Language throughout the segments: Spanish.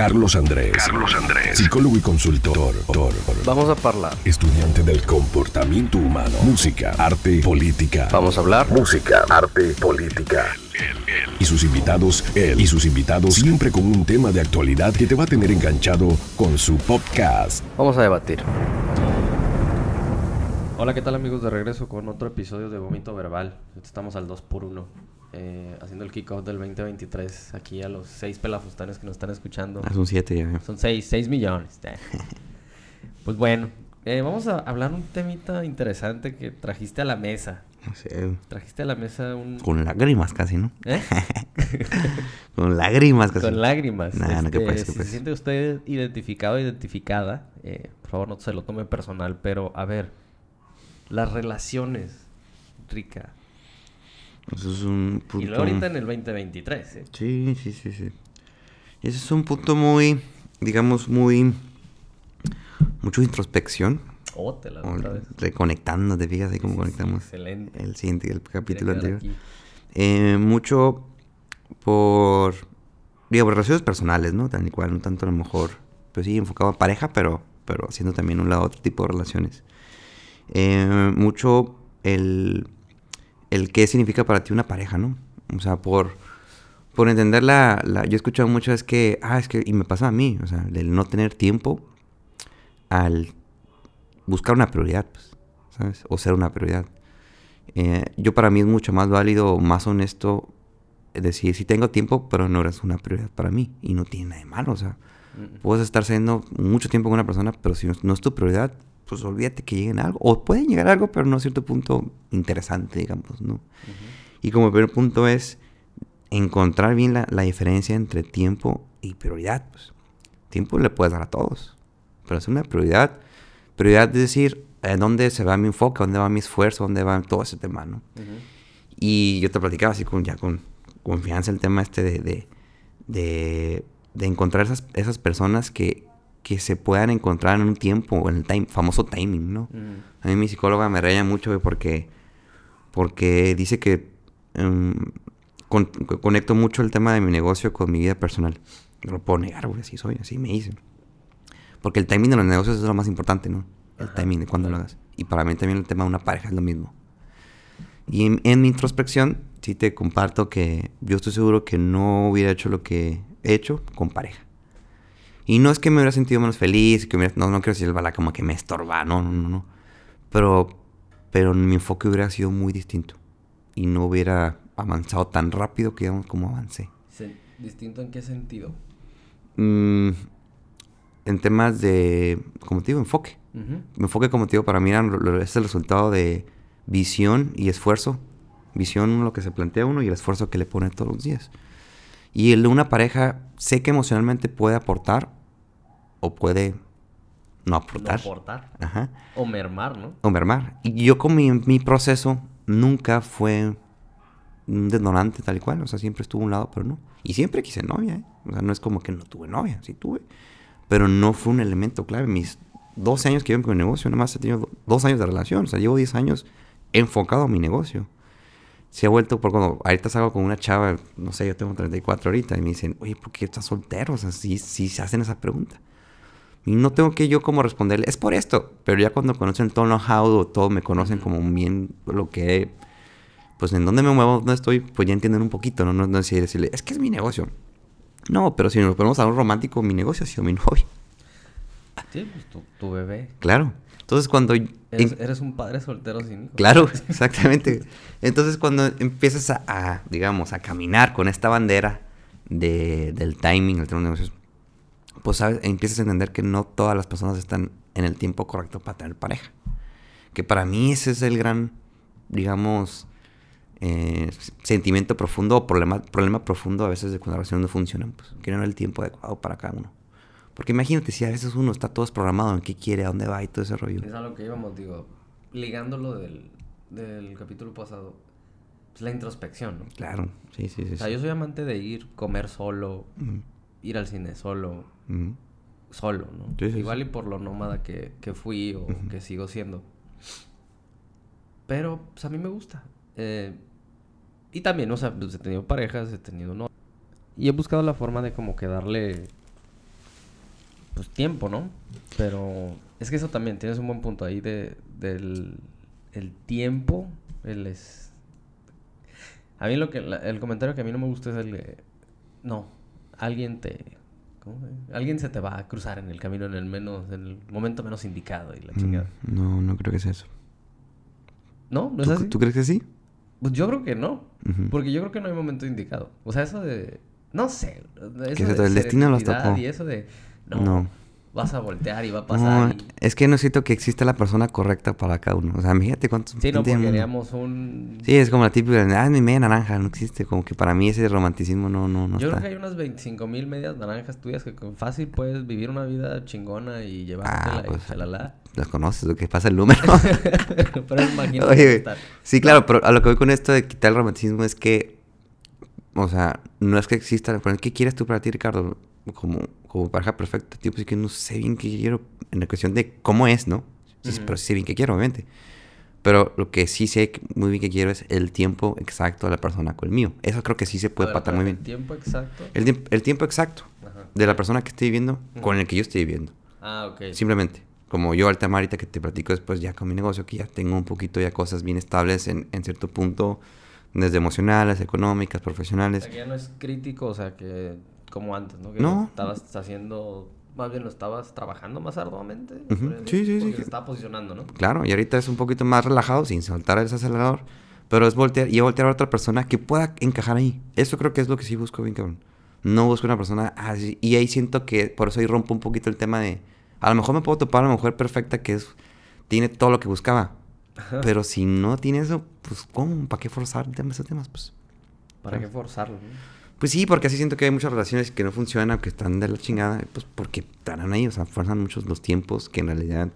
Carlos Andrés. Carlos Andrés. Psicólogo y consultor. Vamos a hablar. Estudiante del comportamiento humano. Música, arte, política. Vamos a hablar. Música, arte, política. Y sus invitados, él y sus invitados, siempre con un tema de actualidad que te va a tener enganchado con su podcast. Vamos a debatir. Hola, ¿qué tal amigos? De regreso con otro episodio de Vómito Verbal. Estamos al 2 por 1 eh, haciendo el kickoff del 2023 aquí a los 6 pelafustanes que nos están escuchando. Ah, son 7 ya. Son 6, 6 millones. pues bueno, eh, vamos a hablar un temita interesante que trajiste a la mesa. No sé. Trajiste a la mesa un... Con lágrimas casi, ¿no? ¿Eh? Con lágrimas casi. Con lágrimas. Nah, no, ¿qué Este, qué si se pues. siente usted identificado o identificada, eh, por favor no se lo tome personal, pero a ver, las relaciones, Rica. Eso es un punto... Y luego ahorita en el 2023, ¿eh? Sí, sí, sí, sí. Ese es un punto muy, digamos, muy... Mucho introspección. Oh, te la otra vez. reconectando, te fijas ahí cómo Sí, conectamos excelente. el siguiente, el capítulo anterior. Eh, mucho por, digo, por relaciones personales, ¿no? Tal y cual, no tanto a lo mejor, pues sí, enfocado a pareja, pero, pero haciendo también un lado otro tipo de relaciones. Eh, mucho el, el qué significa para ti una pareja, ¿no? O sea, por, por entender la, la- Yo he escuchado mucho es que, ah, es que, y me pasa a mí, o sea, del no tener tiempo al buscar una prioridad, pues, ¿sabes? O ser una prioridad. Eh, yo para mí es mucho más válido, más honesto decir, si tengo tiempo, pero no eres una prioridad para mí. Y no tiene nada de malo, o sea, Mm, puedes estar siendo mucho tiempo con una persona, pero si no, no es tu prioridad, pues olvídate que lleguen a algo. O pueden llegar a algo, pero no a cierto punto interesante, digamos, ¿no? ujú. Y como primer punto es encontrar bien la, la diferencia entre tiempo y prioridad. Pues. Tiempo le puedes dar a todos, pero es una prioridad. Prioridad es decir, ¿a dónde se va mi enfoque? ¿Dónde va mi esfuerzo? ¿Dónde va todo ese tema, no? Ujú. Y yo te platicaba así con, ya con confianza el tema este de, de, de, de encontrar esas, esas personas que, que se puedan encontrar en un tiempo, en el time, famoso timing, ¿no? Mm, A mí mi psicóloga me reña mucho güey, porque, porque dice que em, con- co- conecto mucho el tema de mi negocio con mi vida personal. No lo puedo negar, güey, así soy, así me dicen. Porque el timing de los negocios es lo más importante, ¿no? El Ajá, timing de cuando lo hagas. Y para mí también el tema de una pareja es lo mismo. Y en, en mi introspección, sí te comparto que yo estoy seguro que no hubiera hecho lo que he hecho con pareja. Y no es que me hubiera sentido menos feliz, que hubiera- no, no quiero decir el bala como que me estorba, no, no, no, no. Pero, pero mi enfoque hubiera sido muy distinto. Y no hubiera avanzado tan rápido que digamos como avancé. se- ¿Distinto en qué sentido? Mm, en temas de, como te digo, enfoque. Ujú. Mi enfoque, como te digo, para mí era es el resultado de visión y esfuerzo. Visión, lo que se plantea uno y el esfuerzo que le pone todos los días. Y el de una pareja, sé que emocionalmente puede aportar o puede no No aportar. aportar. Ajá. O mermar, ¿no? O mermar. Y yo con mi, mi proceso nunca fue un detonante tal y cual. O sea, siempre estuvo a un lado, pero no. Y siempre quise novia, ¿eh? O sea, no es como que no tuve novia, sí tuve. Pero no fue un elemento clave. Mis 12 años que llevo con mi negocio, nada más he tenido do- dos años de relación. O sea, llevo 10 años enfocado a mi negocio. Se ha vuelto por cuando ahorita salgo con una chava, no sé, yo tengo 34 ahorita, y me dicen, oye, ¿por qué estás soltero? O sea, sí, sí se hacen esa pregunta. Y no tengo que yo como responderle, es por esto. Pero ya cuando conocen todo el know-how o todo me conocen como bien lo que... Pues en dónde me muevo, dónde estoy, pues ya entienden un poquito, ¿no? No, no es decirle, es que es mi negocio. No, pero si nos ponemos a algo romántico, mi negocio ha sido mi novia. Sí, pues tu, tu bebé. Claro. Entonces cuando... Eres, en- eres un padre soltero sin hijos. Claro, exactamente. Entonces cuando empiezas a, a, digamos, a caminar con esta bandera de, del timing, el tema de negocios, pues sabes, empiezas a entender que no todas las personas están en el tiempo correcto para tener pareja. Que para mí ese es el gran, digamos, eh, sentimiento profundo o problema, problema profundo a veces de cuando las relaciones no funcionan. Pues que no es el tiempo adecuado para cada uno. Porque imagínate si a veces uno está todo programado en qué quiere, a dónde va y todo ese rollo. Es a lo que íbamos, digo, ligándolo del, del capítulo pasado. Pues la introspección, ¿no? Claro, sí, sí, sí. O sea, sí. yo soy amante de ir, comer solo, ir al cine solo, solo, ¿no? Sí, sí, Igual y por lo nómada que, que fui o que sigo siendo. Pero, pues a mí me gusta. Eh, y también, o sea, pues, he tenido parejas, he tenido no. Y he buscado la forma de como que darle pues tiempo, ¿no? Pero es que eso también, tienes un buen punto ahí de, del el tiempo, el es... A mí lo que, el comentario que a mí no me gusta es el de, no, alguien te, ¿cómo Alguien se te va a cruzar en el camino en el menos, en el momento menos indicado y la chingada. Mm, No, no creo que sea eso. ¿No? ¿No es ¿Tú, así? tú crees que sí? Pues yo creo que no. Porque yo creo que no hay momento indicado. O sea, eso de. No sé. Eso Que se- de el destino los tocó. Y eso de. No, No. Vas a voltear y va a No, pasar. y- es que no siento que exista la persona correcta para cada uno. O sea, imagínate cuántos... Sí, no, porque haríamos un. Sí, es como la típica, ah, mi media naranja, no existe. Como que para mí ese romanticismo no, no, no Yo está. creo que hay unas 25 mil medias naranjas tuyas que con fácil puedes vivir una vida chingona y llevártela Ah, pues, y chalala. Las conoces, lo que pasa el número. pero imagínate Oye, estar- sí, claro, pero a lo que voy con esto de quitar el romanticismo es que, o sea, no es que exista, ¿qué quieres tú para ti, Ricardo? Como, como pareja perfecta, tipo, es que no sé bien qué quiero en la cuestión de cómo es, ¿no? Sí, Ujú. Pero sí sé bien qué quiero, obviamente. Pero lo que sí sé muy bien que quiero es el tiempo exacto de la persona con el mío. Eso creo que sí se puede ver, patar muy el bien. tiempo exacto. El, el tiempo exacto Ajá. de la persona que estoy viviendo con Ujú. el que yo estoy viviendo. Ah, ok. Simplemente. Como yo al tema ahorita que te platico después ya con mi negocio, que ya tengo un poquito ya cosas bien estables en, en cierto punto, desde emocionales, económicas, O profesionales. sea, que ya no es crítico, o sea, que como antes, ¿no? Que No. estabas haciendo, más bien lo estabas trabajando más arduamente. Ujú. podría Sí, sí, sí, se estaba posicionando, ¿no? Claro, y ahorita es un poquito más relajado sin soltar ese acelerador, pero es voltear y voltear a otra persona que pueda encajar ahí. Eso creo que es lo que sí busco bien, cabrón. No busco una persona así. Y ahí siento que por eso ahí rompo un poquito el tema de. A lo mejor me puedo topar a la mujer perfecta que es tiene todo lo que buscaba. Pero si no tiene eso, pues ¿cómo? ¿Para qué forzar temas, temas? Pues, ¿Para qué forzarlo? no? Pues sí, porque así siento que hay muchas relaciones que no funcionan, que están de la chingada, pues porque estarán ahí, o sea, fuerzan muchos los tiempos que en realidad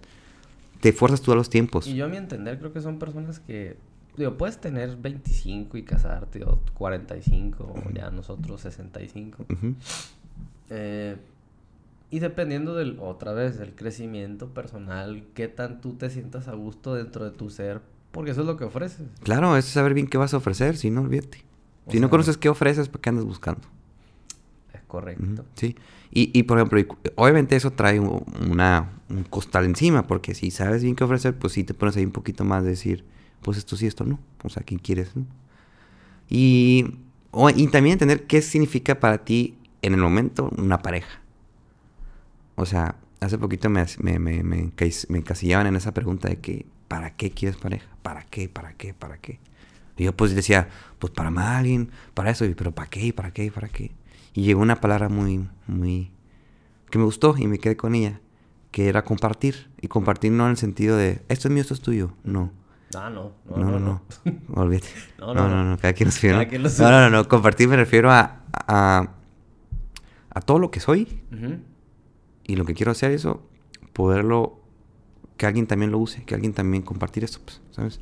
te fuerzas tú a los tiempos. Y yo a mi entender creo que son personas que, digo, puedes tener 25 y casarte, o 45, o ya nosotros 65. Ujú. Eh, y dependiendo del, otra vez, del crecimiento personal, qué tan tú te sientas a gusto dentro de tu ser, porque eso es lo que ofreces. Claro, es saber bien qué vas a ofrecer, si no, olvídate. O si no conoces qué ofreces, ¿para qué andas buscando? Es correcto. Sí. Y, y, por ejemplo, y obviamente eso trae un, una, un costal encima, porque si sabes bien qué ofrecer, pues sí te pones ahí un poquito más de decir, pues esto sí, esto no. O sea, ¿quién quieres? no? Y, o- y también entender qué significa para ti en el momento una pareja. O sea, hace poquito me, me, me, me encasillaban en esa pregunta de que, ¿para qué quieres pareja? ¿Para qué? ¿Para qué? ¿Para qué? Y yo pues decía, pues para a alguien, para eso, pero ¿para qué? ¿Para qué? ¿Para qué? Y llegó una palabra muy, muy, que me gustó y me quedé con ella, que era compartir. Y compartir no en el sentido de, esto es mío, esto es tuyo. No. Ah, no, No, no, no. Olvídate. No, No, no, no, no. no. Cada quien lo suyo, ¿no? Cada quien lo No, suyo. no, no, no. Compartir me refiero a, a, a todo lo que soy y lo que quiero hacer eso, poderlo, que alguien también lo use, que alguien también compartir eso, pues, ¿sabes?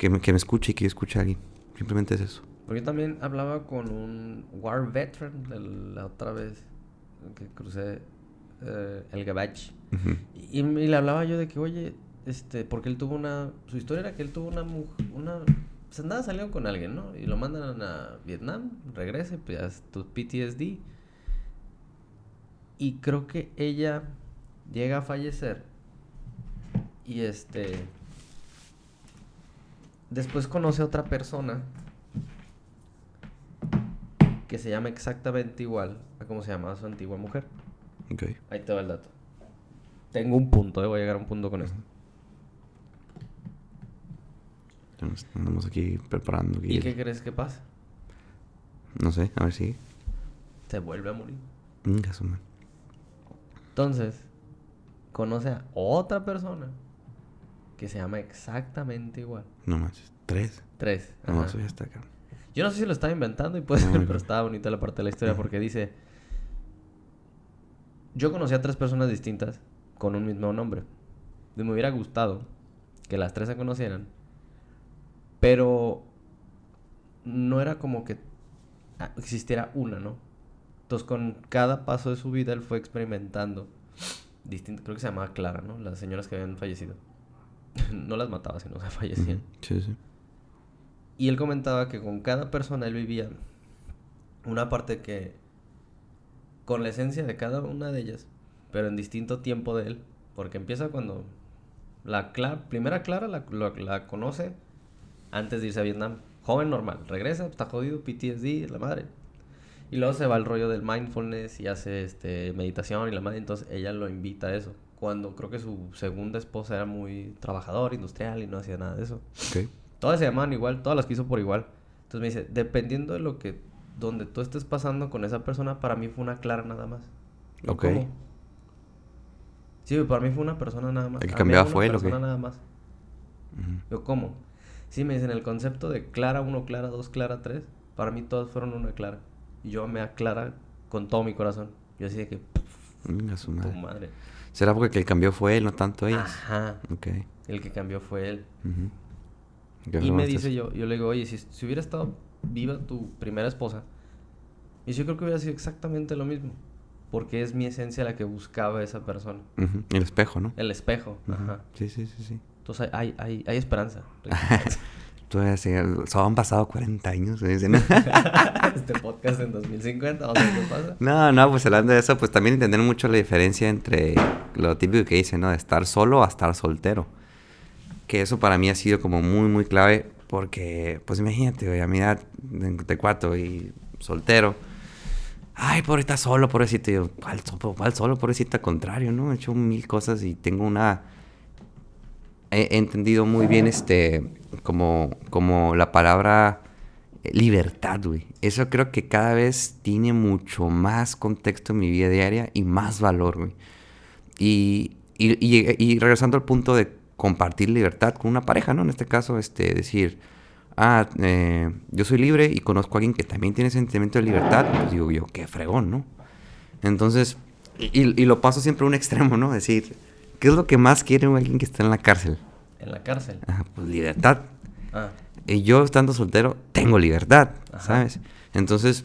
Que me, que me escuche y que yo escuche a alguien. Simplemente es eso. Porque yo también hablaba con un War Veteran de la otra vez que crucé eh, el Gabachi. Ujú. Y, y le hablaba yo de que, oye, este, porque él tuvo una. Su historia era que él tuvo una mujer. Una, se andaba saliendo con alguien, ¿no? Y lo mandan a Vietnam, regrese, pues tu PTSD. Y creo que ella llega a fallecer. Y este. Después conoce a otra persona que se llama exactamente igual a como se llamaba su antigua mujer. Ok. Ahí te va el dato. Tengo un punto, eh, voy a llegar a un punto con esto. Entonces, Andamos aquí preparando. aquí ¿Y el- qué crees que pasa? No sé, a ver si. Se vuelve a morir. Madre. Entonces, conoce a otra persona que se llama exactamente igual. No manches. Tres. Tres. No, ajá. eso ya está acá. Yo no sé si lo estaba inventando y puede No, ser, no. pero estaba bonita la parte de la historia porque dice: Yo conocí a tres personas distintas con un mismo nombre. Y me hubiera gustado que las tres se conocieran, pero no era como que ah, existiera una, ¿no? Entonces, con cada paso de su vida, él fue experimentando. Distinto, creo que se llamaba Clara, ¿no? Las señoras que habían fallecido. no las mataba, sino se fallecían. Ujú. Sí, sí. Y él comentaba que con cada persona él vivía una parte que, con la esencia de cada una de ellas, pero en distinto tiempo de él. Porque empieza cuando la Cla- primera Clara la, la- la conoce antes de irse a Vietnam. Joven normal, regresa, está jodido, PTSD, la madre. Y luego se va al rollo del mindfulness y hace este, meditación y la madre. Entonces ella lo invita a eso. Cuando creo que su segunda esposa era muy trabajador, industrial y no hacía nada de eso. Todas se llamaban igual, todas las quiso por igual. Entonces me dice, dependiendo de lo que, donde tú estés pasando con esa persona, para mí fue una clara nada más. Ok. ¿cómo? Sí, para mí fue una persona nada más. El que cambiaba una fue él, ¿o qué? persona nada más. Yo, ¿cómo? Sí, me dicen, el concepto de Clara 1, Clara 2, Clara 3, para mí todas fueron una Clara. Y yo amé a Clara con todo mi corazón. Yo así de que, Venga, su tu madre. ¿Será porque el que cambió fue él, no tanto ellas? Ajá. Ok. El que cambió fue él. ¿Qué Y me dice yo, yo le digo, oye, si, si hubiera estado viva tu primera esposa, y yo creo que hubiera sido exactamente lo mismo, porque es mi esencia la que buscaba esa persona. Ujú. El espejo, ¿no? El espejo, ajá. Sí, sí, sí, sí. Entonces hay, hay, hay esperanza. Tú vas a decir, solo han pasado 40 años. dicen. este podcast en 2050, vamos a ver qué pasa. No, no, pues hablando de eso, pues también entender mucho la diferencia entre lo típico que dicen, ¿no? De estar solo a estar soltero. Que eso para mí ha sido como muy, muy clave porque, pues imagínate, güey, a mi edad, de 34 y soltero. Ay, pobrecita solo, pobrecito. Y yo, ¿cuál, so- cuál solo, pobrecita? Al contrario, ¿no? He hecho mil cosas y tengo una... He, entendido muy bien este, como, como la palabra libertad, güey. Eso creo que cada vez tiene mucho más contexto en mi vida diaria y más valor, güey. Y, y, y- y regresando al punto de compartir libertad con una pareja, ¿no? En este caso, este, decir, ah, eh, yo soy libre y conozco a alguien que también tiene sentimiento de libertad, pues digo yo, qué fregón, ¿no? Entonces, y, y lo paso siempre a un extremo, ¿no? Decir, ¿qué es lo que más quiere alguien que está en la cárcel? En la cárcel. Pues libertad. Ah, Y yo estando soltero tengo libertad, Ajá. ¿sabes? Entonces,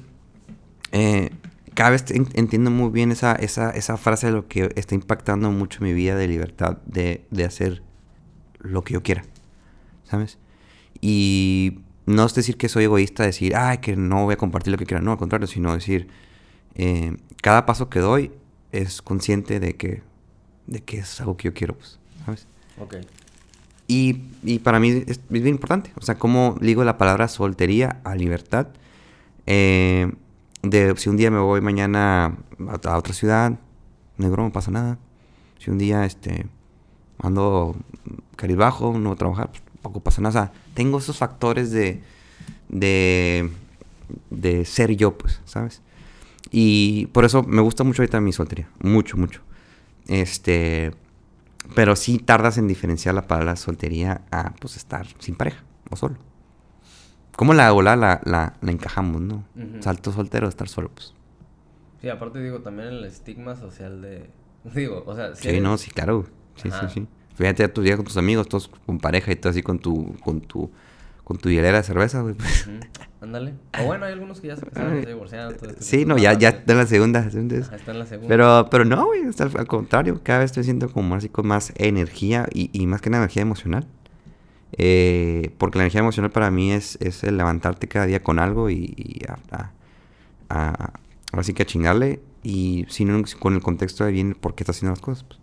eh, cada vez en- entiendo muy bien esa, esa, esa frase de lo que está impactando mucho mi vida de libertad, de, de hacer lo que yo quiera, ¿sabes? Y no es decir que soy egoísta, decir, ay, que no voy a compartir lo que quiera, no, al contrario, sino decir, eh, cada paso que doy es consciente de que, de que es algo que yo quiero, pues, ¿sabes? ok. Y, y para mí es, es bien importante. O sea, cómo ligo la palabra soltería a libertad. Eh, de si un día me voy mañana a, a otra ciudad, negro, no pasa nada. Si un día este ando caribajo, no voy a trabajar, pues, tampoco pasa nada. O sea, tengo esos factores de, de, de ser yo, pues, ¿sabes? Y por eso me gusta mucho ahorita mi soltería. Mucho, mucho. Este. Pero sí tardas en diferenciar la palabra soltería a pues estar sin pareja o solo. ¿Cómo la ola la, la, la encajamos, no? Salto soltero, estar solo, pues. Sí, aparte digo, también el estigma social de... Digo, o sea, si Sí, eres- no, sí, claro. Sí, Ajá. sí, sí. Fíjate a tu día con tus amigos, todos con pareja y todo así con tu, con tu, con tu hielera de cerveza, güey. pues. Ándale. O bueno, hay algunos que ya se casaron, se divorciaron. todo este Sí, no, ya, ya está en la segunda. Ajá, está en la segunda. Pero, pero no, güey, está al, contrario, cada vez estoy siento como así con más energía y, y más que una energía emocional. Eh, porque la energía emocional para mí es, es el levantarte cada día con algo y, y a, a- a- ahora sí que a chingarle y sin con el contexto de bien por qué está haciendo las cosas. pues.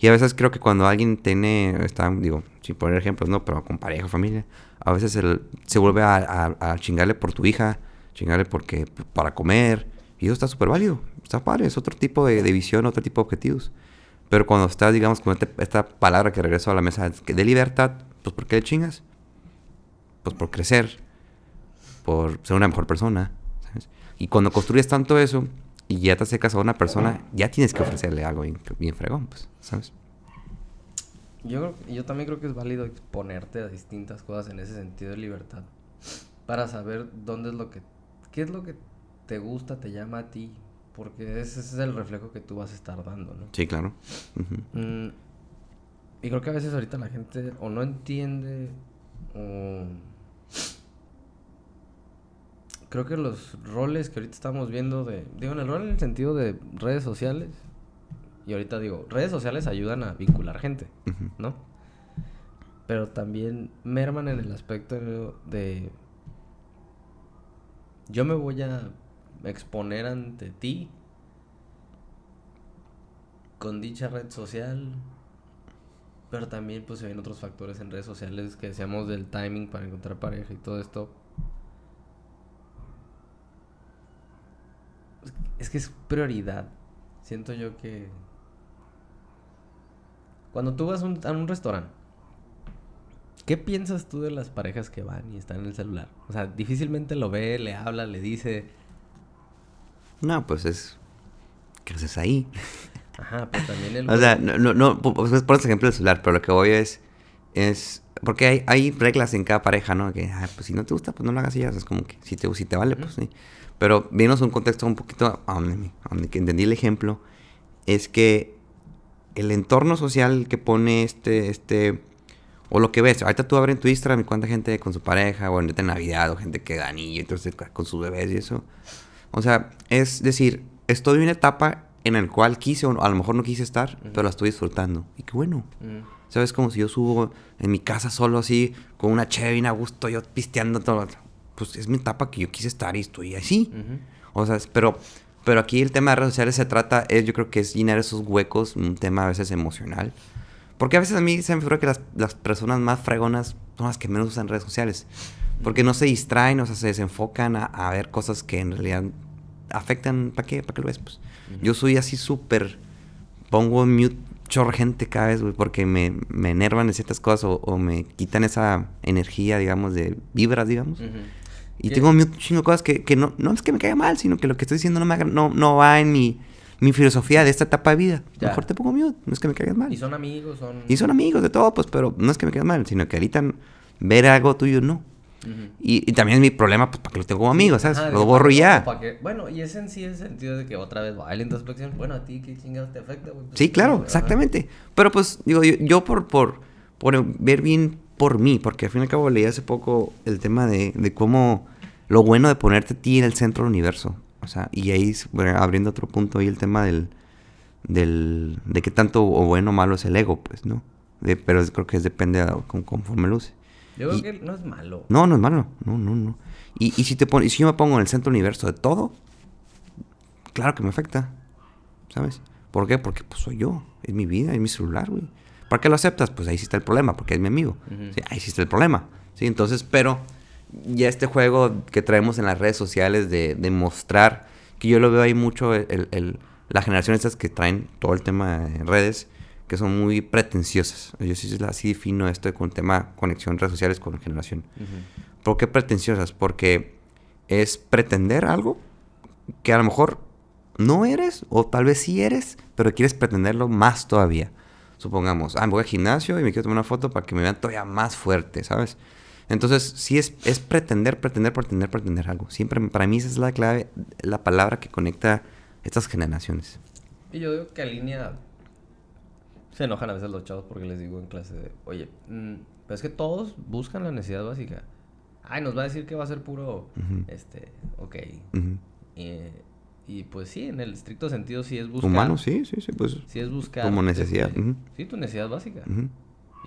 Y a veces creo que cuando alguien tiene, está, digo, sin poner ejemplos, no, pero con pareja, familia, a veces el- se vuelve a, a- a chingarle por tu hija, chingarle porque para comer, y eso está súper válido, está padre, es otro tipo de, de visión, otro tipo de objetivos. Pero cuando estás, digamos, con este- esta palabra que regreso a la mesa, de libertad, pues ¿por qué le chingas? Pues por crecer, por ser una mejor persona, ¿sabes? Y cuando construyes tanto eso y ya te acercas a una persona, ya tienes que ofrecerle algo bien, bien fregón, pues, ¿sabes? Yo, yo también creo que es válido exponerte a distintas cosas en ese sentido de libertad. Para saber dónde es lo que... ¿Qué es lo que te gusta, te llama a ti? Porque ese es el reflejo que tú vas a estar dando, ¿no? Sí, claro. Mm, y creo que a veces ahorita la gente o no entiende o... Creo que los roles que ahorita estamos viendo de... Digo, en el rol en el sentido de redes sociales. Y ahorita digo, redes sociales ayudan a vincular gente. ¿no? Pero también merman en el aspecto de... Yo me voy a exponer ante ti con dicha red social. Pero también pues se ven otros factores en redes sociales que decíamos del timing para encontrar pareja y todo esto. Es que es prioridad. Siento yo que... Cuando tú vas a un, a un restaurante, ¿qué piensas tú de las parejas que van y están en el celular? O sea, difícilmente lo ve, le habla, le dice... No, pues es... ¿Qué haces ahí? Ajá, pero también el... O sea, no, no, no pues por ejemplo el celular, pero lo que voy es... Es... Porque hay, hay reglas en cada pareja, ¿no? Que, ah, pues si no te gusta, pues no lo hagas y ya. Es como que si te, si te vale, pues sí. Pero viéndonos un contexto un poquito a donde, a donde que entendí el ejemplo, es que el entorno social que pone este, este, o lo que ves, ahorita tú abres en tu Instagram y cuánta gente con su pareja, o en Navidad, o gente que da anillo, entonces con sus bebés y eso. O sea, es decir, estoy en una etapa en la cual quise, o a lo mejor no quise estar, pero la estoy disfrutando. Y qué bueno. ¿Sabes? Como si yo subo en mi casa solo así, con una cheve a gusto, yo pisteando todo pues es mi etapa que yo quise estar y estoy así. O sea, pero, pero aquí el tema de redes sociales se trata, es, yo creo que es llenar esos huecos, un tema a veces emocional. Porque a veces a mí se me figura que las, las, personas más fregonas son las que menos usan redes sociales. Porque no se distraen, o sea, se desenfocan a, a ver cosas que en realidad afectan. ¿Para qué? ¿Para qué lo ves? Pues? Yo soy así súper... Pongo en mute chorro gente cada vez, güey, porque me, me enervan en ciertas cosas o, o, me quitan esa energía, digamos, de vibras, digamos. Y tengo un chingo de cosas que, que, no, no es que me caiga mal, sino que lo que estoy diciendo no, me no, no va en mi, mi filosofía de esta etapa de vida. Ya. Mejor te pongo mute, no es que me caigas mal. Y son amigos, son... Y son amigos de todo, pues, pero no es que me caigas mal, sino que ahorita ver algo tuyo no. Uh -huh. y, y, también es mi problema, pues, para que lo tengo como amigo, ¿sabes? Ajá, lo borro ya. Que, bueno, y es en sí el sentido de que otra vez va la introspección. Bueno, a ti, ¿qué chingados te afecta? Pues, sí, claro, exactamente. Pero, pues, digo, yo, yo por, por, por ver bien por mí, porque al fin y al cabo leí hace poco el tema de, de cómo lo bueno de ponerte a ti en el centro del universo. O sea, y ahí bueno, abriendo otro punto ahí el tema del, del de qué tanto o bueno o malo es el ego, pues, ¿no? De, pero creo que es, depende de, con, conforme luce. Yo creo y, que no es malo. No, no es malo. No, no, no. Y, y si te pon, y si yo me pongo en el centro universo de todo, claro que me afecta. ¿Sabes? ¿Por qué? Porque pues soy yo. Es mi vida, es mi celular, güey. ¿Para qué lo aceptas? Pues ahí sí está el problema, porque es mi amigo. Uh -huh. ¿sí? Ahí sí está el problema. ¿sí? Entonces, pero ya este juego que traemos en las redes sociales de, de mostrar, que yo lo veo ahí mucho, el, el, las generaciones estas que traen todo el tema en redes, que son muy pretenciosas. Yo sí así defino esto con el tema conexión redes sociales con generación. Uh -huh. ¿Por qué pretenciosas? Porque es pretender algo que a lo mejor no eres, o tal vez sí eres, pero quieres pretenderlo más todavía. Supongamos, ah, me voy al gimnasio y me quiero tomar una foto para que me vean todavía más fuerte, ¿sabes? Entonces, sí es, es pretender, pretender, pretender, pretender algo. Siempre, para mí esa es la clave, la palabra que conecta estas generaciones. Y yo digo que alinea... Se enojan a veces los chavos porque les digo en clase de, oye, mmm, pero es que todos buscan la necesidad básica. Ay, nos va a decir que va a ser puro, uh -huh. este, ok. Uh -huh. y, y, pues sí, en el estricto sentido sí es buscar... Humano, sí, sí, sí, pues... Sí es buscar... Como necesidad. Este, uh -huh. Sí, tu necesidad básica.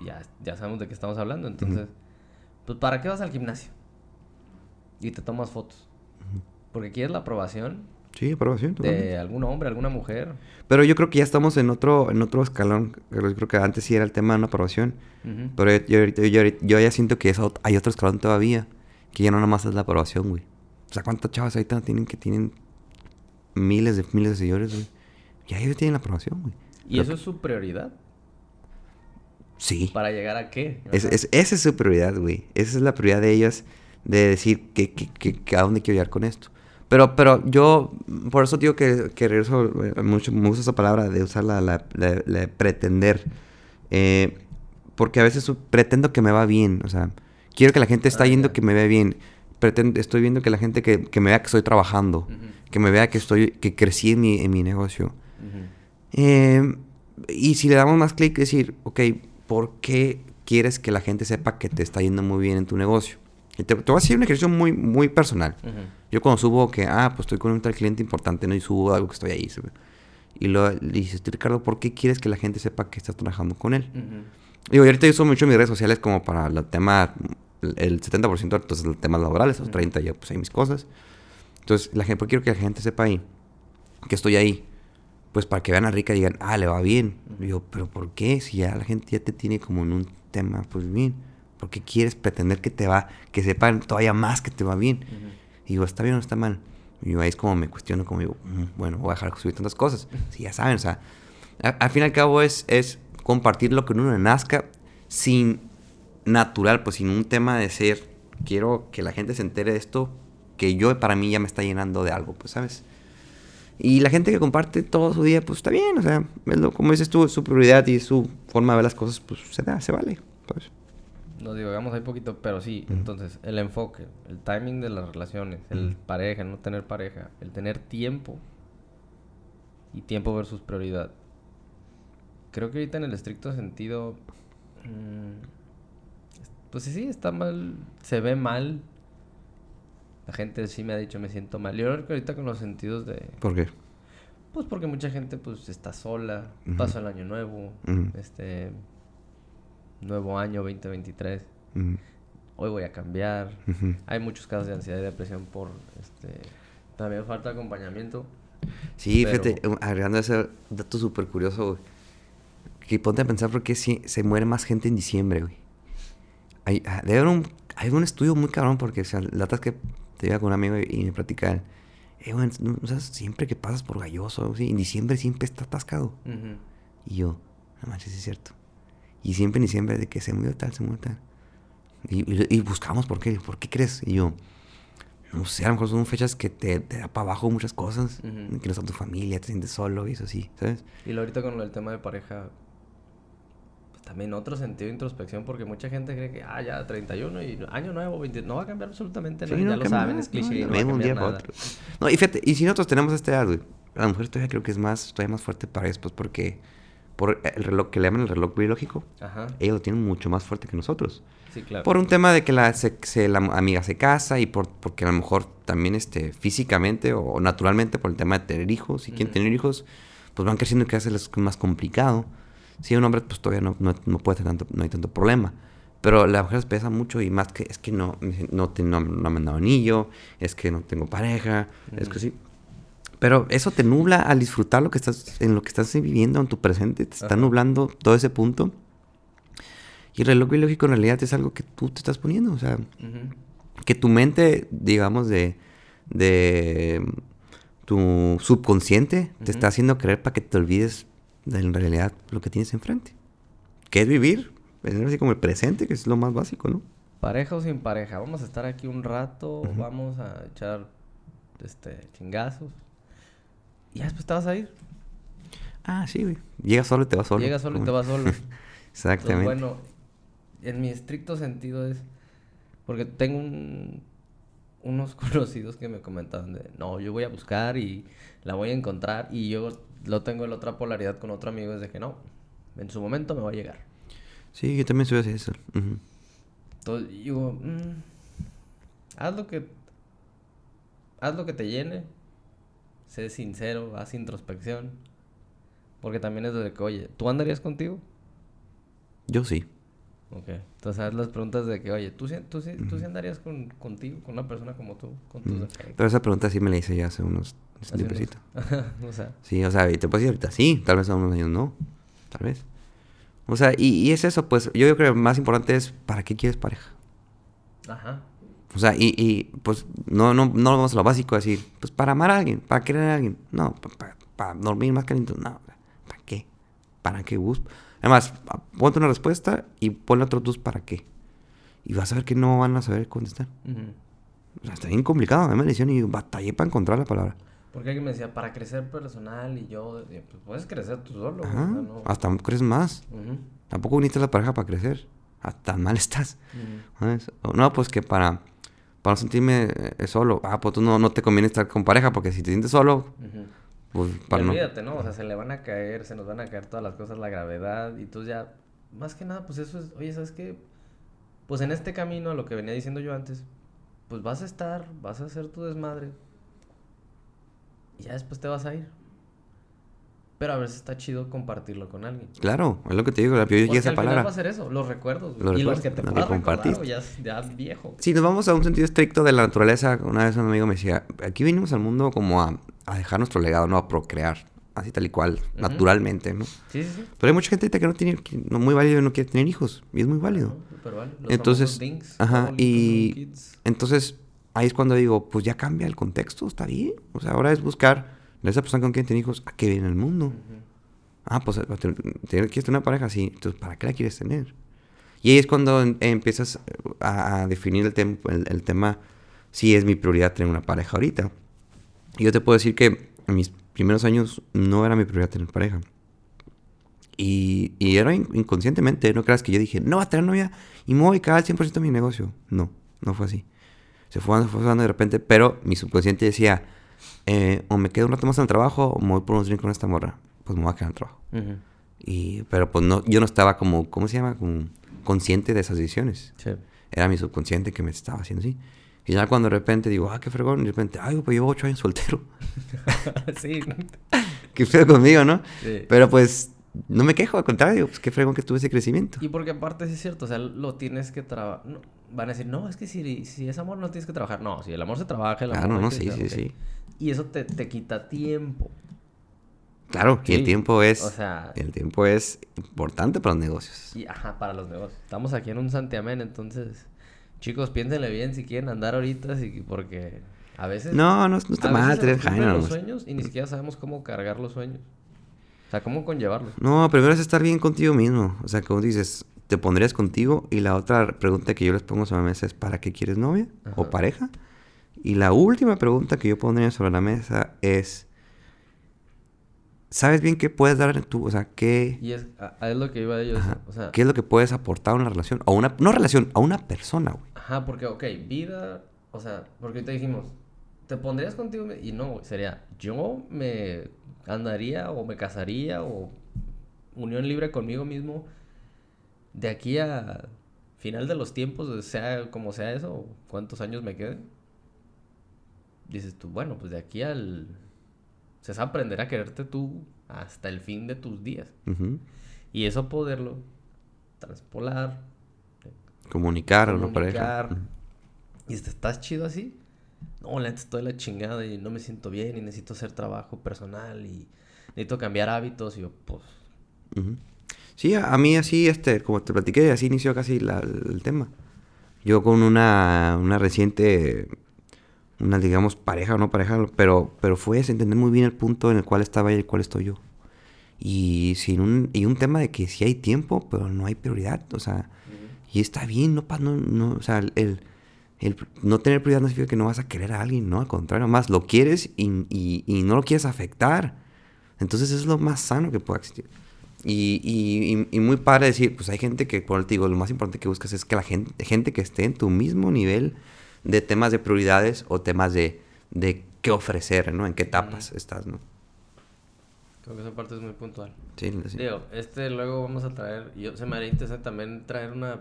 Y ya, ya sabemos de qué estamos hablando, entonces... Pues, ¿para qué vas al gimnasio? Y te tomas fotos. Porque quieres la aprobación. Sí, aprobación. De algún hombre, alguna mujer. Pero yo creo que ya estamos en otro, en otro escalón. Yo creo que antes sí era el tema de una aprobación. Uh -huh. Pero yo, yo, yo, yo, ya siento que eso, hay otro escalón todavía. Que ya no nomás es la aprobación, güey. O sea, ¿cuántas chavas ahorita tienen que tienen miles de miles de seguidores, güey? Ya ellos tienen la aprobación, güey. ¿Y eso que... es su prioridad? Sí. ¿Para llegar a qué? Es, es, esa es su prioridad, güey. Esa es la prioridad de ellas de decir que, que, que, a dónde quiero llegar con esto. Pero, pero yo, por eso digo que, que regreso eh, mucho, me gusta esa palabra de usarla, la, la, la pretender. Eh, porque a veces pretendo que me va bien, o sea, quiero que la gente está ah, yendo que me vea bien. Pretendo, estoy viendo que la gente que, que me vea que estoy trabajando, uh -huh. que me vea que estoy, que crecí en mi, en mi negocio. Uh -huh. eh, y si le damos más clic, decir, ok, ¿por qué quieres que la gente sepa que te está yendo muy bien en tu negocio? Y te, te voy a decir un ejercicio muy, muy personal. Uh -huh. Yo cuando subo que, ah, pues estoy con un tal cliente importante, ¿no? Y subo algo que estoy ahí. Y lo, le dices, Ricardo, ¿por qué quieres que la gente sepa que estás trabajando con él? Uh -huh. Digo, y ahorita yo uso mucho mis redes sociales como para el tema, el 70% entonces el tema laborales, los uh -huh. 30 ya pues hay mis cosas. Entonces, la gente, quiero que la gente sepa ahí que estoy ahí. pues para que vean a Rica y digan, ah, le va bien. Y yo, pero ¿por qué? Si ya la gente ya te tiene como en un tema, pues bien. ¿Por qué quieres pretender que te va, que sepan todavía más que te va bien? Y digo, ¿está bien o está mal? Y yo ahí es como me cuestiono, como digo, "Mm, bueno, voy a dejar de subir tantas cosas. Si ya saben, o sea, a- al fin y al cabo es, es compartir lo que uno le nazca sin natural, pues sin un tema de ser, quiero que la gente se entere de esto, que yo para mí ya me está llenando de algo, pues, ¿sabes? Y la gente que comparte todo su día, pues está bien, o sea, como dices tú, su prioridad y su forma de ver las cosas, pues se da, se vale. Pues. Nos divagamos ahí poquito, pero sí, entonces, el enfoque, el timing de las relaciones, el pareja, no tener pareja, el tener tiempo y tiempo versus prioridad. Creo que ahorita en el estricto sentido, mm, pues sí, está mal, se ve mal. La gente sí me ha dicho me siento mal. Yo creo que ahorita con los sentidos de, ¿Por qué? pues porque mucha gente pues está sola, pasó el año nuevo, este nuevo año 2023 Ujú, hoy voy a cambiar. Hay muchos casos de ansiedad y depresión por este también falta de acompañamiento. Sí, Pero- fíjate, um, agregando ese dato súper curioso, güey. Que ponte a pensar por qué si se muere más gente en diciembre, güey. Hay, ah, debe haber un, hay un estudio muy cabrón porque, o sea, la otra vez que te iba con un amigo y, y me platicaban, eh, güey, no, o sea, siempre que pasas por Galloso, sí, en diciembre siempre está atascado. Y yo, no manches, es cierto. Y siempre en diciembre de que se murió tal, se murió tal. Y, y, y buscamos por qué, ¿por qué crees? Y yo, no sé, a lo mejor son fechas que te, te da para abajo muchas cosas. Ujú. Que no está tu familia, te sientes solo y eso sí, ¿sabes? Y lo ahorita con el tema de pareja pues también otro sentido de introspección porque mucha gente cree que ah ya 31 y año nuevo 20, no va a cambiar absolutamente nada, Sí, ya no lo cambia saben, es cliché, no, no, va a lo un día para nada. otro. No, y fíjate, y si nosotros tenemos esta edad, güey, a lo mejor todavía creo que es más, todavía más fuerte para pues porque por el reloj que le llaman el reloj biológico, Ajá. ellos lo tienen mucho más fuerte que nosotros. Sí, claro. Por un tema de que la, se- se- la amiga se casa y por, porque a lo mejor también este, físicamente o naturalmente por el tema de tener hijos. Si quieren Ujú. tener hijos, pues van creciendo y que hace es más complicado. Si un hombre, pues todavía no, no, no puede tener tanto, no hay tanto problema. Pero la mujer pesa mucho y más que es que no, no, te- no, no me han dado anillo, es que no tengo pareja, es que sí. Pero eso te nubla al disfrutar lo que estás, en lo que estás viviendo en tu presente, te está Ajá. nublando todo ese punto. Y el reloj biológico en realidad es algo que tú te estás poniendo, o sea, Ujú. que tu mente, digamos, de, de tu subconsciente te está haciendo creer para que te olvides de en realidad lo que tienes enfrente. Que es vivir, es así como el presente, que es lo más básico, ¿no? Pareja o sin pareja, vamos a estar aquí un rato, vamos a echar este chingazos. Y ya después te vas a ir. Ah, sí, güey. Llegas solo y te vas solo. Llegas solo y te vas solo. Exactamente. Entonces, bueno, en mi estricto sentido es porque tengo un- unos conocidos que me comentaban de, no, yo voy a buscar y la voy a encontrar y yo lo tengo en la otra polaridad con otro amigo es de que no, en su momento me va a llegar. Sí, yo también soy así eso. Entonces, digo, mm, haz lo que haz lo que te llene, sé sincero, haz introspección, porque también es de que, oye, ¿tú andarías contigo? Yo sí. Ok. Entonces haz las preguntas de que, oye, ¿tú, sí- tú, sí- tú sí andarías con, contigo, con una persona como tú, con tus defectos? Pero esa pregunta sí me la hice ya hace unos Hace unos- tiempecito. o sea, Sí, o sea, y te puedo decir ahorita sí, tal vez a unos años no, tal vez. O sea, y, y es eso, pues yo creo que lo más importante es ¿para qué quieres pareja? ajá. O sea, y, y pues no, no, no vamos a lo básico, decir, pues para amar a alguien, para querer a alguien. No, para, dormir más caliente, no. ¿Para qué? ¿Para qué bus? Además, a- ponte una respuesta y ponle otros dos para qué. Y vas a ver que no van a saber contestar. Ujú. O sea, está bien complicado. A mí me decían y batallé para encontrar la palabra. Porque alguien me decía, para crecer personal y yo, decía, pues puedes crecer tú solo. Ajá, no- Hasta crees más. Tampoco necesitas la pareja para crecer. Ah, tan mal estás. No, pues que para, para no sentirme eh, solo. Ah, pues tú no, no te conviene estar con pareja porque si te sientes solo, pues Y para no. olvídate, ¿no? O sea, se le van a caer, se nos van a caer todas las cosas, la gravedad, y tú ya, más que nada, pues eso es, oye, ¿sabes qué? Pues en este camino, a lo que venía diciendo yo antes, pues vas a estar, vas a hacer tu desmadre, y ya después te vas a ir. Pero a veces está chido compartirlo con alguien. Claro, es lo que te digo, yo llegué a esa palabra. va a ser eso, los recuerdos. Los y los recuerdos, que te que puedas recordar, ya, ya viejo. Si nos vamos a un sentido estricto de la naturaleza, una vez un amigo me decía, aquí vinimos al mundo como a, a dejar nuestro legado, no a procrear. así tal y cual, naturalmente, ¿no? Sí, sí, sí. Pero hay mucha gente que no tiene, que no, muy válido y no quiere tener hijos, y es muy válido. Pero vale, los Entonces, ajá, y-. Entonces, ahí es cuando digo, pues ya cambia el contexto, está bien. O sea, ahora es buscar esa persona con quien tiene hijos, ¿a qué viene el mundo? Ah, pues a- te- te- ¿quieres tener una pareja? Sí. Entonces, ¿para qué la quieres tener? Y ahí es cuando em- empiezas a, a definir el, tem- el, el tema, si es mi prioridad tener una pareja ahorita. Y yo te puedo decir que en mis primeros años no era mi prioridad tener pareja. Y, y era in- inconscientemente, no creas que yo dije, no, voy a tener novia y me voy a dedicar al 100% a mi negocio. No, no fue así. Se fue dando, fue dando de repente, pero mi subconsciente decía, eh, o me quedo un rato más en el trabajo o me voy por unos drinks con esta morra. Pues me voy a quedar en el trabajo. Ujú. Y, pero pues no, yo no estaba como, ¿cómo se llama? Como consciente de esas decisiones. Sí. Era mi subconsciente que me estaba haciendo así. Y ya cuando de repente digo, ah, qué fregón, y de repente, ay, pues llevo ocho años soltero. sí. qué feo conmigo, ¿no? Sí. Pero pues no me quejo, al contrario, pues qué fregón que tuve ese crecimiento. Y porque aparte sí es cierto, o sea, lo tienes que trabajar. Van a decir, no, es que si, si es amor no tienes que trabajar. No, si el amor se trabaja, el amor Claro, hay no, sí, sí, sí. Y eso te, te quita tiempo. Claro, y el tiempo es, O sea- el tiempo es importante para los negocios. Y ajá, para los negocios. Estamos aquí en un santiamén, entonces, chicos, piénsenle bien si quieren andar ahorita, porque a veces. No, no, no está mal tener los sueños y ni siquiera sabemos cómo cargar los sueños. O sea, cómo conllevarlos. No, primero es estar bien contigo mismo. O sea, como dices, te pondrías contigo. Y la otra pregunta que yo les pongo sobre la mesa es: ¿para qué quieres novia o Ajá. pareja? Y la última pregunta que yo pondría sobre la mesa es: ¿sabes bien qué puedes dar tú? O sea, ¿qué, Y es, a- a- es lo que iba de ellos. O sea, ¿qué es lo que puedes aportar a una relación? O una, no relación, a una persona, güey. Ajá, porque, ok, vida, o sea, porque ahorita dijimos, ¿te pondrías contigo? Y no, güey, sería, yo me andaría o me casaría o unión libre conmigo mismo de aquí a final de los tiempos, sea como sea eso, o cuántos años me queden. Dices tú, bueno, pues de aquí al... Se va a aprender a quererte tú hasta el fin de tus días. Y eso poderlo transpolar, Comunicar a una pareja. comunicar. Y estás chido así, no, la neta estoy la chingada y no me siento bien y necesito hacer trabajo personal y necesito cambiar hábitos y yo, pues, Ujú. Sí, a, a mí así, este, como te platiqué, así inició casi la- el tema. Yo con una, una reciente, una digamos pareja o no pareja, pero, pero fue ese, entender muy bien el punto en el cual estaba y el cual estoy yo. Y, sin un, y un tema de que sí hay tiempo, pero no hay prioridad, o sea, y está bien, no, no, no o sea, el, el no tener prioridad no significa que no vas a querer a alguien, no, al contrario, más lo quieres y, y- y no lo quieres afectar. Entonces eso es lo más sano que pueda existir. Y, y- y- muy padre decir, pues hay gente que, por el te digo, lo más importante que buscas es que la gente, gente que esté en tu mismo nivel de temas de prioridades o temas de, de qué ofrecer, ¿no? En qué etapas estás, ¿no? creo que esa parte es muy puntual. Sí, sí. Digo, este luego vamos a traer, yo se me haría interesante también traer una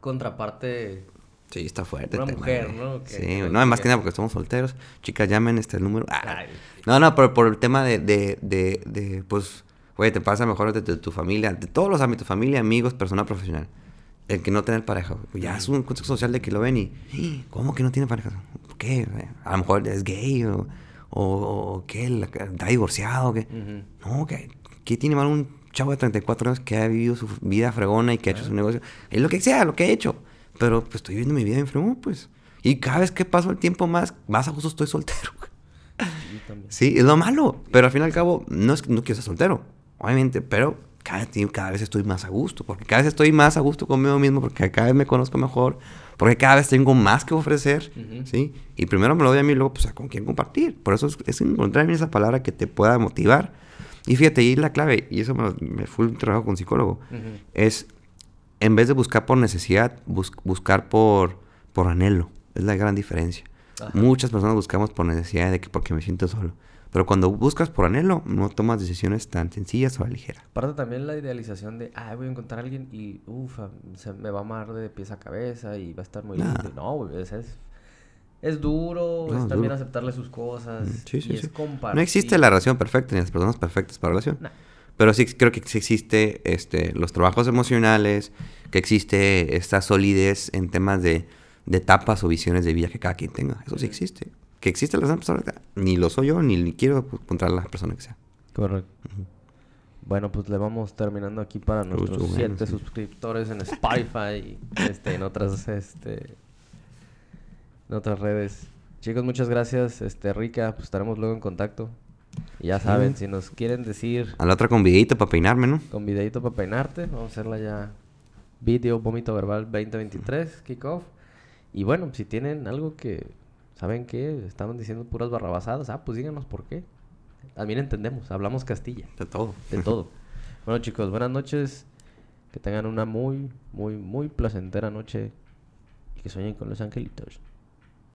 contraparte. Sí, está fuerte. Una tema, mujer, güey. ¿no? Sí, no, más que- nada porque somos solteros. Chicas, llamen este número. Ah, No, no, pero por el tema de, de, de, de, pues, güey, te pasa mejor de, tu- familia, de todos los ámbitos, familia, amigos, persona profesional. El que no tener pareja, ya es un contexto social de que lo ven y, "¡Ah! ¿cómo que no tiene pareja? ¿Por qué? A lo mejor es gay o, o, o ¿qué? La- ¿Está divorciado qué? Ujú. No, que ¿qué tiene mal un chavo de 34 años que ha vivido su vida fregona y que ha hecho su negocio? Es lo que sea, lo que he hecho. Pero pues estoy viviendo mi vida en fregón, pues. Y cada vez que paso el tiempo más, más a gusto estoy soltero. Sí, es lo malo. Pero al fin y al cabo, no es no quiero ser soltero, obviamente, pero cada, cada vez estoy más a gusto. Porque cada vez estoy más a gusto conmigo mismo, porque cada vez me conozco mejor, porque cada vez tengo más que ofrecer. ¿sí? Y primero me lo doy a mí, luego, pues, a con quién compartir. Por eso es, es encontrar esa palabra que te pueda motivar. Y fíjate, y la clave, y eso me, lo- me fue un trabajo con psicólogo, es, en vez de buscar por necesidad, bus- buscar por, por anhelo. Es la gran diferencia. Ajá. Muchas personas buscamos por necesidad de que porque me siento solo. Pero cuando buscas por anhelo, no tomas decisiones tan sencillas o a la ligera. Aparte también la idealización de, ah, voy a encontrar a alguien y, ufa, se me va a amar de pies a cabeza y va a estar muy Nah. lindo. No, güey, es, es, duro, No, es es también duro. aceptarle sus cosas. Sí, sí, y sí. es compartir. No existe la relación perfecta ni las personas perfectas para relación. Nah. Pero sí creo que sí existe este, los trabajos emocionales, que existe esta solidez en temas de, de etapas o visiones de vida que cada quien tenga. Eso sí existe. Que existe la persona perfecta, ni lo soy yo, ni quiero contra la persona que sea. Correcto. Bueno, pues le vamos terminando aquí para nuestros bueno, siete sí. suscriptores en Spotify y este, en otras este en otras redes. Chicos, muchas gracias. Este, Rica, pues estaremos luego en contacto. Y ya saben, si nos quieren decir A la otra con videito para peinarme, ¿no? con videito para peinarte, vamos a hacerla ya video vómito verbal 2023 kickoff. Y bueno, si tienen algo que saben que estaban diciendo puras barrabasadas, ah, pues díganos por qué. También entendemos, hablamos Castilla, De todo. de todo. bueno, chicos, buenas noches. Que tengan una muy, muy, muy placentera noche y que sueñen con los angelitos.